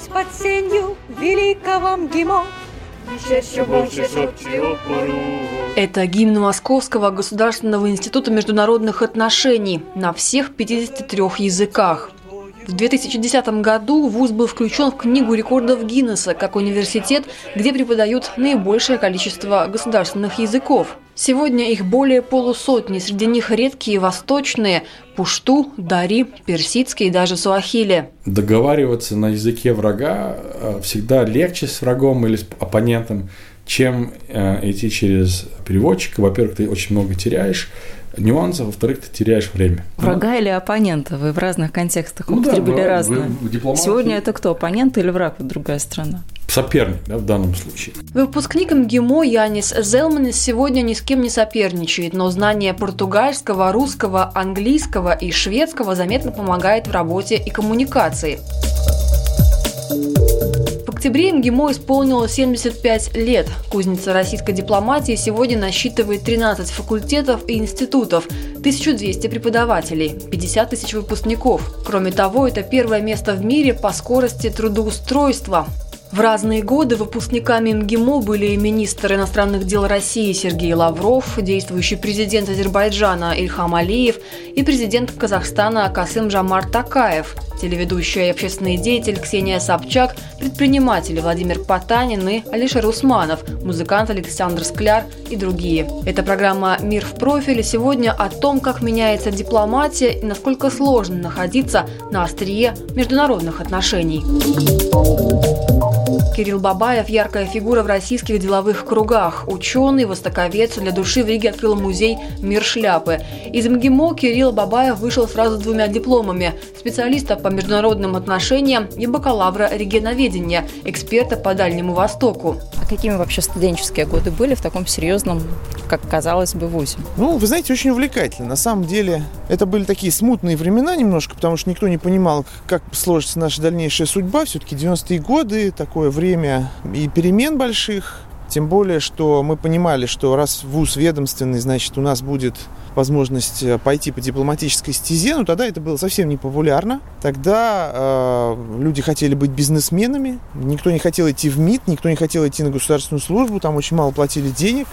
Мы родились под сенью великого МГИМО. Еще больше Это гимн Московского государственного института международных отношений на всех 53 языках. В 2010 году ВУЗ был включен в Книгу рекордов Гиннесса как университет, где преподают наибольшее количество государственных языков. Сегодня их более полусотни, среди них редкие восточные – пушту, дари, персидский и даже суахили. Договариваться на языке врага э, всегда легче с врагом или с оппонентом, чем э, идти через переводчика. Во-первых, ты очень много теряешь нюансов, во-вторых, ты теряешь время. Врага или оппонента? Вы в разных контекстах Ну да, употребили вы- разные. вы в дипломатии- Сегодня это кто, оппонент или враг, вот другая страна? Соперник, да, в данном случае. Выпускник МГИМО Янис Зелманис сегодня ни с кем не соперничает, но знание португальского, русского, английского и шведского заметно помогает в работе и коммуникации. Октябре МГИМО исполнилось 75 лет. Кузница российской дипломатии сегодня насчитывает 13 факультетов и институтов, 1200 преподавателей, 50 тысяч выпускников. Кроме того, это первое место в мире по скорости трудоустройства. В разные годы выпускниками МГИМО были министр иностранных дел России Сергей Лавров, действующий президент Азербайджана Ильхам Алиев и президент Казахстана Касым Жамар Такаев, телеведущая и общественный деятель Ксения Собчак, предприниматели Владимир Потанин и Алишер Усманов, музыкант Александр Скляр и другие. Это программа «Мир в профиле» сегодня о том, как меняется дипломатия и насколько сложно находиться на острие международных отношений. Кирилл Бабаев – яркая фигура в российских деловых кругах. Ученый, востоковец, для души в Риге открыл музей «Мир шляпы». Из МГИМО Кирилл Бабаев вышел сразу двумя дипломами – специалиста по международным отношениям и бакалавра регионоведения, эксперта по Дальнему Востоку. Какими вообще студенческие годы были в таком серьезном, как казалось бы, вузе? Ну, вы знаете, очень увлекательно. На самом деле, это были такие смутные времена немножко, потому что никто не понимал, как сложится наша дальнейшая судьба. Все-таки 90-е годы, такое время и перемен больших. Тем более, что мы понимали, что раз вуз ведомственный, значит, у нас будет возможность э, пойти по дипломатической стезе, но тогда это было совсем не популярно. Тогда э, люди хотели быть бизнесменами, никто не хотел идти в МИД, никто не хотел идти на государственную службу, там очень мало платили денег.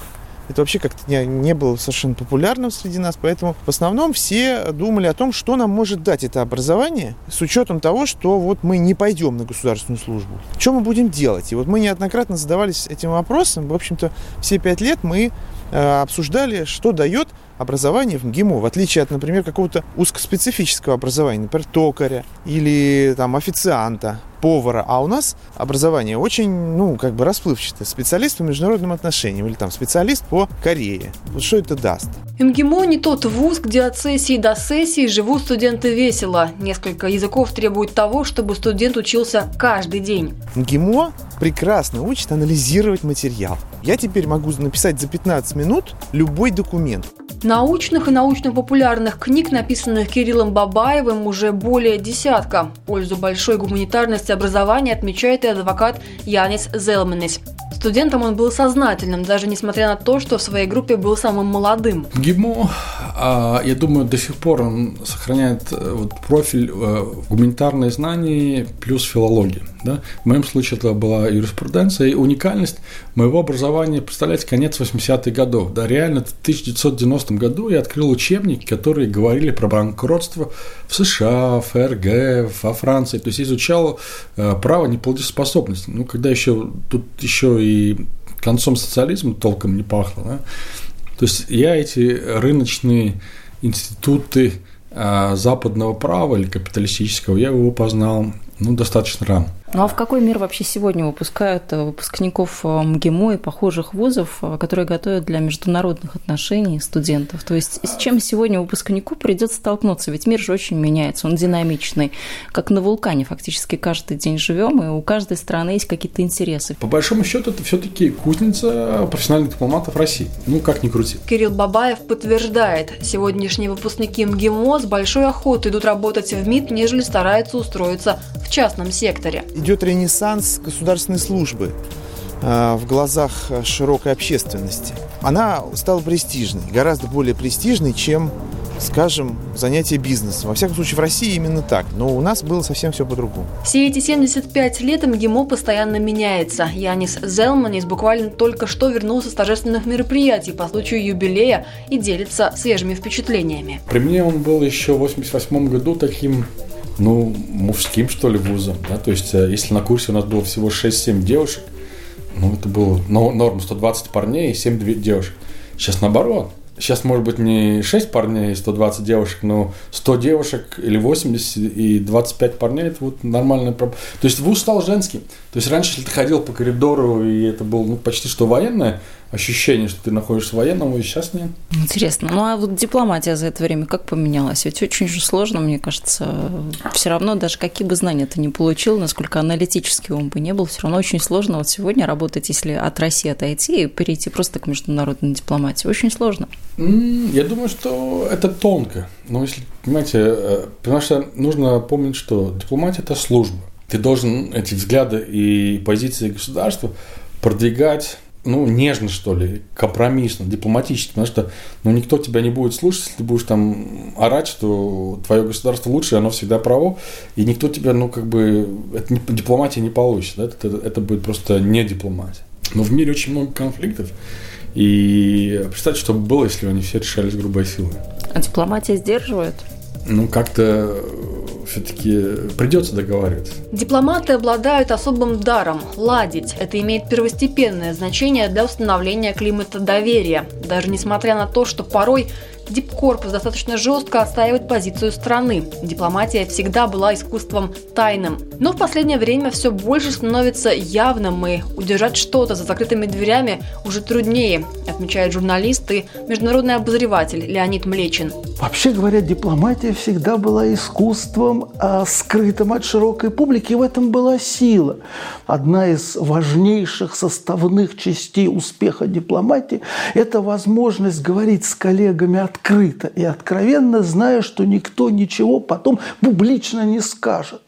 Это вообще как-то не, не было совершенно популярным среди нас, поэтому в основном все думали о том, что нам может дать это образование, с учетом того, что вот мы не пойдем на государственную службу. Что мы будем делать? И вот мы неоднократно задавались этим вопросом. В общем-то, все пять лет мы э, обсуждали, что дает образование в МГИМО, в отличие от, например, какого-то узкоспецифического образования, например, токаря или там официанта, повара. А у нас образование очень, ну, как бы расплывчатое. Специалист по международным отношениям или там специалист по Корее. Вот что это даст? МГИМО не тот вуз, где от сессии до сессии живут студенты весело. Несколько языков требует того, чтобы студент учился каждый день. МГИМО прекрасно учит анализировать материал. Я теперь могу написать за 15 минут любой документ. Научных и научно-популярных книг, написанных Кириллом Бабаевым, уже более десятка. Пользу большой гуманитарности образования отмечает и адвокат Янис Зелманис. Студентом он был сознательным, даже несмотря на то, что в своей группе был самым молодым. ГИМО, а, я думаю, до сих пор он сохраняет э, профиль э, гуманитарные знания плюс филология. Да? В моем случае это была юриспруденция, и уникальность моего образования, представляете, конец 80-х годов. Да, реально, в 1990 году я открыл учебники, которые говорили про банкротство в США, в ФРГ, во Франции. То есть изучал э, право неплатежеспособности. Ну, когда еще тут еще и концом социализма толком не пахло, да? То есть я эти рыночные институты а, западного права или капиталистического, я его познал ну, достаточно рано. Ну а в какой мир вообще сегодня выпускают э, выпускников э, МГИМО и похожих вузов, э, которые готовят для международных отношений студентов? То есть с чем сегодня выпускнику придется столкнуться? Ведь мир же очень меняется, он динамичный. Как на вулкане фактически каждый день живем, и у каждой страны есть какие-то интересы. По большому счету, это все-таки кузница профессиональных дипломатов России. Ну, как ни крути. Кирилл Бабаев подтверждает, сегодняшние выпускники МГИМО с большой охотой идут работать в МИД, нежели стараются устроиться в частном секторе. Идет ренессанс государственной службы э, в глазах широкой общественности. Она стала престижной, гораздо более престижной, чем скажем, занятие бизнесом. Во всяком случае, в России именно так. Но у нас было совсем все по-другому. Все эти 75 лет МГИМО постоянно меняется. Янис Зелманис буквально только что вернулся с торжественных мероприятий по случаю юбилея и делится свежими впечатлениями. При мне он был еще в 88 году таким ну, мужским, что ли, вузом. Да? То есть, э, если на курсе у нас было всего 6-7 девушек, ну, это было норм 120 парней и 7 девушек. Сейчас наоборот. Сейчас, может быть, не 6 парней и 120 девушек, но 100 девушек или 80 и 25 парней – это вот нормальная проблема. То есть вуз стал женским. То есть раньше, если ты ходил по коридору, и это было ну, почти что военное, ощущение, что ты находишься военном, и сейчас нет. Интересно. Ну, а вот дипломатия за это время как поменялась? Ведь очень же сложно, мне кажется. Все равно, даже какие бы знания ты не получил, насколько аналитический он бы не был, все равно очень сложно вот сегодня работать, если от России отойти и перейти просто к международной дипломатии. Очень сложно. Я думаю, что это тонко. Но если, понимаете, э, потому что нужно помнить, что дипломатия – это служба. Ты должен эти взгляды и позиции государства продвигать ну, нежно, что ли, компромиссно, дипломатически, потому что, ну, никто тебя не будет слушать, если ты будешь там орать, что твое государство лучше, оно всегда право, и никто тебя, ну, как бы, это не, дипломатия не получит, да? это, это будет просто не дипломатия. Но в мире очень много конфликтов, и представьте, что бы было, если они все решались грубой силой. А дипломатия сдерживает? Ну, как-то все-таки придется договариваться. Дипломаты обладают особым даром – ладить. Это имеет первостепенное значение для установления климата доверия. Даже несмотря на то, что порой Дипкорпус достаточно жестко отстаивает позицию страны. Дипломатия всегда была искусством тайным. Но в последнее время все больше становится явным, и удержать что-то за закрытыми дверями уже труднее, отмечает журналист и международный обозреватель Леонид Млечин. Вообще говоря, дипломатия всегда была искусством, а скрытым от широкой публики, и в этом была сила. Одна из важнейших составных частей успеха дипломатии – это возможность говорить с коллегами от открыто и откровенно, зная, что никто ничего потом публично не скажет.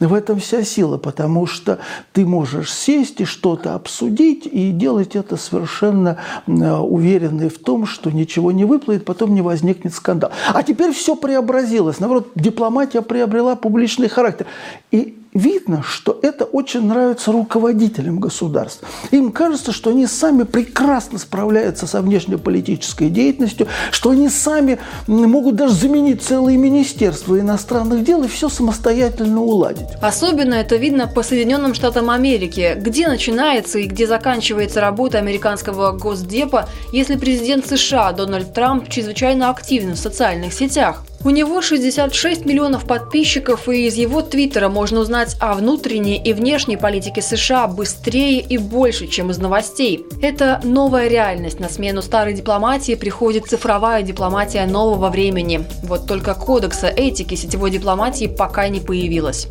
В этом вся сила, потому что ты можешь сесть и что-то обсудить и делать это совершенно уверенный в том, что ничего не выплывет, потом не возникнет скандал. А теперь все преобразилось. Наоборот, дипломатия приобрела публичный характер. И видно, что это очень нравится руководителям государств. Им кажется, что они сами прекрасно справляются со внешнеполитической деятельностью, что они сами могут даже заменить целые министерства иностранных дел и все самостоятельно уладить. Особенно это видно по Соединенным Штатам Америки, где начинается и где заканчивается работа американского госдепа, если президент США Дональд Трамп чрезвычайно активен в социальных сетях. У него 66 миллионов подписчиков, и из его твиттера можно узнать о внутренней и внешней политике США быстрее и больше, чем из новостей. Это новая реальность. На смену старой дипломатии приходит цифровая дипломатия нового времени. Вот только кодекса этики сетевой дипломатии пока не появилось.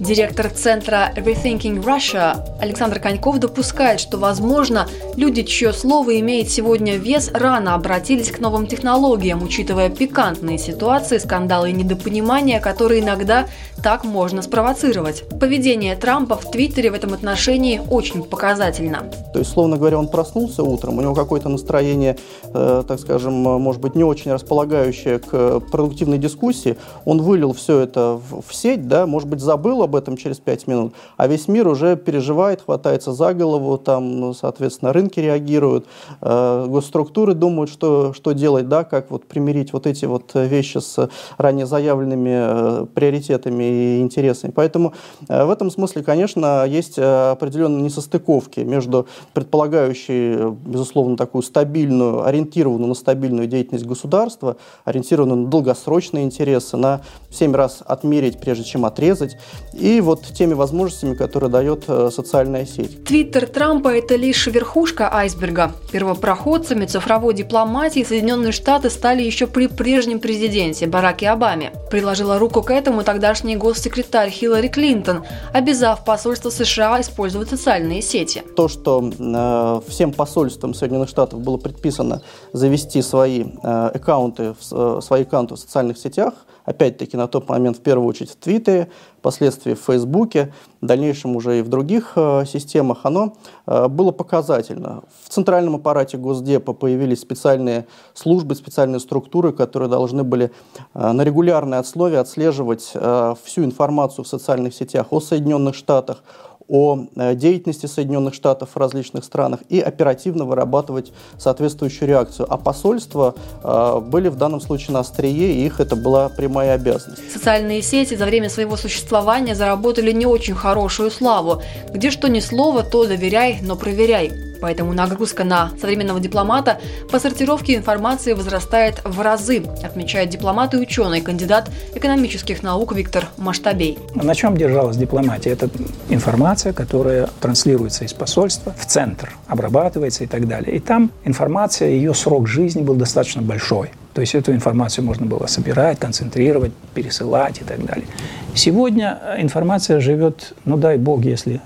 Директор центра Rethinking Russia Александр Коньков допускает, что, возможно, люди, чье слово имеет сегодня вес, рано обратились к новым технологиям, учитывая пикантные ситуации, скандалы и недопонимания, которые иногда так можно спровоцировать. Поведение Трампа в Твиттере в этом отношении очень показательно. То есть, словно говоря, он проснулся утром, у него какое-то настроение, э, так скажем, может быть, не очень располагающее к продуктивной дискуссии, он вылил все это в, сеть, да, может быть, забыл об этом через 5 минут, а весь мир уже переживает, хватается за голову, там, ну, соответственно, рынки реагируют, э, госструктуры думают, что, что делать, да, как вот примирить вот эти вот вещи с ранее заявленными э, приоритетами и интересами. Поэтому э, в этом смысле, конечно, есть э, определенные несостыковки между предполагающей, безусловно, такую стабильную, ориентированную на стабильную деятельность государства, ориентированную на долгосрочные интересы, на семь раз отмерить, прежде чем отрезать, и вот теми возможностями, которые дает э, социальная сеть. Твиттер Трампа – это лишь верхушка айсберга. Первопроходцами цифровой дипломатии Соединенные Штаты стали еще при прежнем президенте Бараке Обаме. Приложила руку к этому тогдашний госсекретарь Хиллари Клинтон, обязав посольство США использовать социальные сети. То, что э, всем посольствам Соединенных Штатов было предписано завести свои э, аккаунты, э, свои аккаунты в социальных сетях – опять-таки на тот момент в первую очередь в Твиттере, впоследствии в Фейсбуке, в дальнейшем уже и в других э, системах, оно э, было показательно. В центральном аппарате Госдепа появились специальные службы, специальные структуры, которые должны были э, на регулярной основе отслеживать э, всю информацию в социальных сетях о Соединенных Штатах, о э, деятельности Соединенных Штатов в различных странах и оперативно вырабатывать соответствующую реакцию. А посольства э, были в данном случае на острие, и их это была прямая обязанность. Социальные сети за время своего существования заработали не очень хорошую славу. Где что ни слово, то доверяй, но проверяй. Поэтому нагрузка на современного дипломата по сортировке информации возрастает в разы, отмечает дипломат и ученый, кандидат экономических наук Виктор Маштабей. На чем держалась дипломатия? Это информация, которая транслируется из посольства в центр, обрабатывается и так далее. И там информация, ее срок жизни был достаточно большой. То есть эту информацию можно было собирать, концентрировать, пересылать и так далее. Сегодня информация живет, ну дай бог, если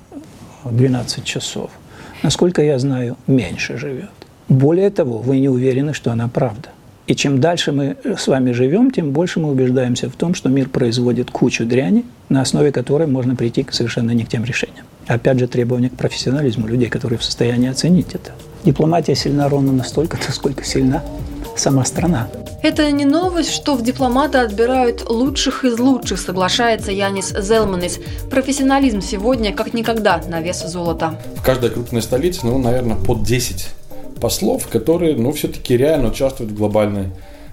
12 часов насколько я знаю, меньше живет. Более того, вы не уверены, что она правда. И чем дальше мы с вами живем, тем больше мы убеждаемся в том, что мир производит кучу дряни, на основе которой можно прийти к совершенно не к тем решениям. Опять же, требование к профессионализму людей, которые в состоянии оценить это. Дипломатия сильна ровно настолько, насколько сильна сама страна. Это не новость, что в дипломаты отбирают лучших из лучших, соглашается Янис Зелманис. Профессионализм сегодня как никогда на вес золота. В каждой крупной столице, ну, наверное, под 10 послов, которые, ну, все-таки реально участвуют в глобальной.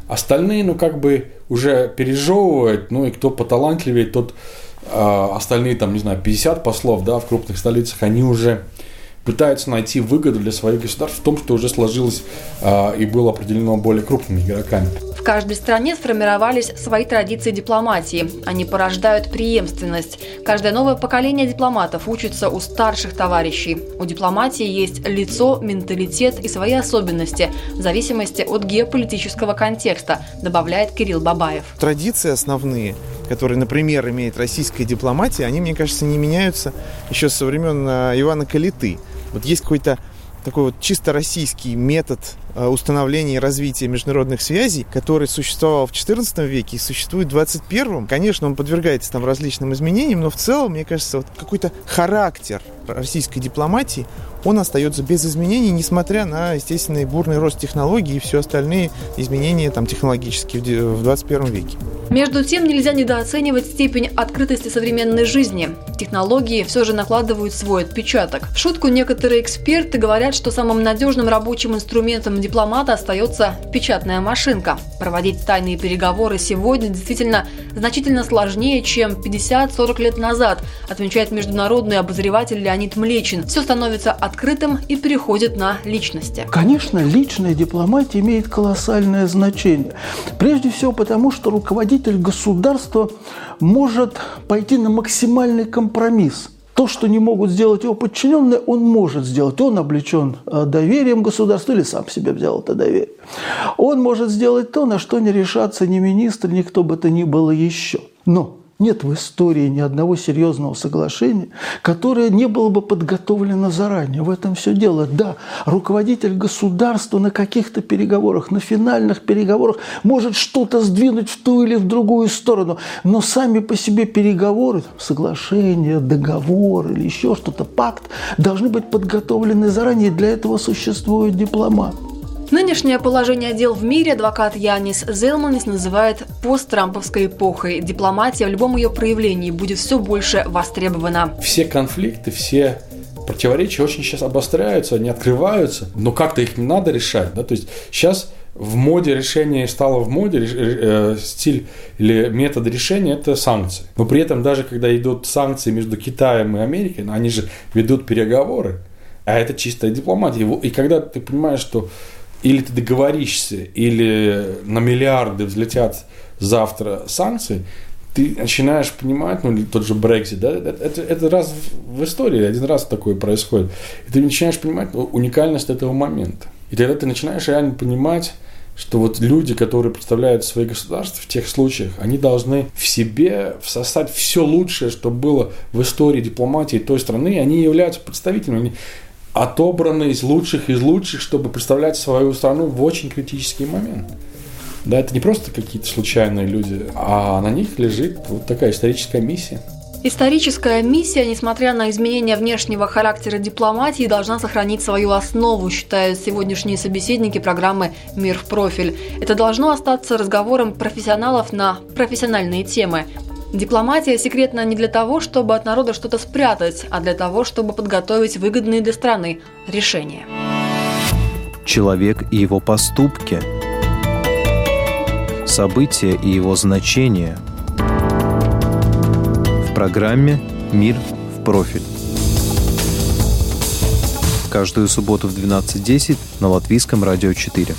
Остальные, ну, как бы уже пережевывают, ну, и кто поталантливее, тот э, остальные, там, не знаю, 50 послов, да, в крупных столицах, они уже пытаются найти выгоду для своих государств в том, что уже сложилось э, и было определено более крупными игроками. В каждой стране сформировались свои традиции дипломатии. Они порождают преемственность. Каждое новое поколение дипломатов учится у старших товарищей. У дипломатии есть лицо, менталитет и свои особенности в зависимости от геополитического контекста, добавляет Кирилл Бабаев. Традиции основные которые, например, имеет российская дипломатия, они, мне кажется, не меняются еще со времен э, Ивана Калиты. Вот есть какой-то такой вот чисто российский метод установления и развития международных связей, который существовал в XIV веке и существует в 21 Конечно, он подвергается там различным изменениям, но в целом, мне кажется, вот какой-то характер российской дипломатии, он остается без изменений, несмотря на, естественный бурный рост технологий и все остальные изменения там, технологические в 21 веке. Между тем, нельзя недооценивать степень открытости современной жизни. Технологии все же накладывают свой отпечаток. В шутку некоторые эксперты говорят, что самым надежным рабочим инструментом дипломата остается печатная машинка. Проводить тайные переговоры сегодня действительно значительно сложнее, чем 50-40 лет назад, отмечает международный обозреватель Леонид Млечин. Все становится открытым и переходит на личности. Конечно, личная дипломатия имеет колоссальное значение. Прежде всего потому, что руководитель государства может пойти на максимальный компромисс – то, что не могут сделать его подчиненные, он может сделать. Он облечен э, доверием государства или сам себе взял это доверие. Он может сделать то, на что не решатся ни министр, ни кто бы то ни было еще. Но нет в истории ни одного серьезного соглашения, которое не было бы подготовлено заранее. В этом все дело. Да, руководитель государства на каких-то переговорах, на финальных переговорах может что-то сдвинуть в ту или в другую сторону, но сами по себе переговоры, соглашения, договор или еще что-то, пакт, должны быть подготовлены заранее. Для этого существует дипломат. Нынешнее положение дел в мире адвокат Янис Зелманис называет посттрамповской эпохой. Дипломатия в любом ее проявлении будет все больше востребована. Все конфликты, все противоречия очень сейчас обостряются, они открываются, но как-то их не надо решать. Да? То есть сейчас в моде решение стало в моде, э, стиль или метод решения – это санкции. Но при этом даже когда идут санкции между Китаем и Америкой, ну, они же ведут переговоры, а это чистая дипломатия. И когда ты понимаешь, что или ты договоришься, или на миллиарды взлетят завтра санкции, ты начинаешь понимать, ну, тот же Brexit, да, это, это, раз в истории, один раз такое происходит. И ты начинаешь понимать ну, уникальность этого момента. И тогда ты начинаешь реально понимать, что вот люди, которые представляют свои государства в тех случаях, они должны в себе всосать все лучшее, что было в истории дипломатии той страны, они являются представителями, они отобраны из лучших из лучших, чтобы представлять свою страну в очень критический момент. Да, это не просто какие-то случайные люди, а на них лежит вот такая историческая миссия. Историческая миссия, несмотря на изменения внешнего характера дипломатии, должна сохранить свою основу, считают сегодняшние собеседники программы «Мир в профиль». Это должно остаться разговором профессионалов на профессиональные темы. Дипломатия секретна не для того, чтобы от народа что-то спрятать, а для того, чтобы подготовить выгодные для страны решения. Человек и его поступки – события и его значение в программе «Мир в профиль». Каждую субботу в 12.10 на Латвийском радио 4.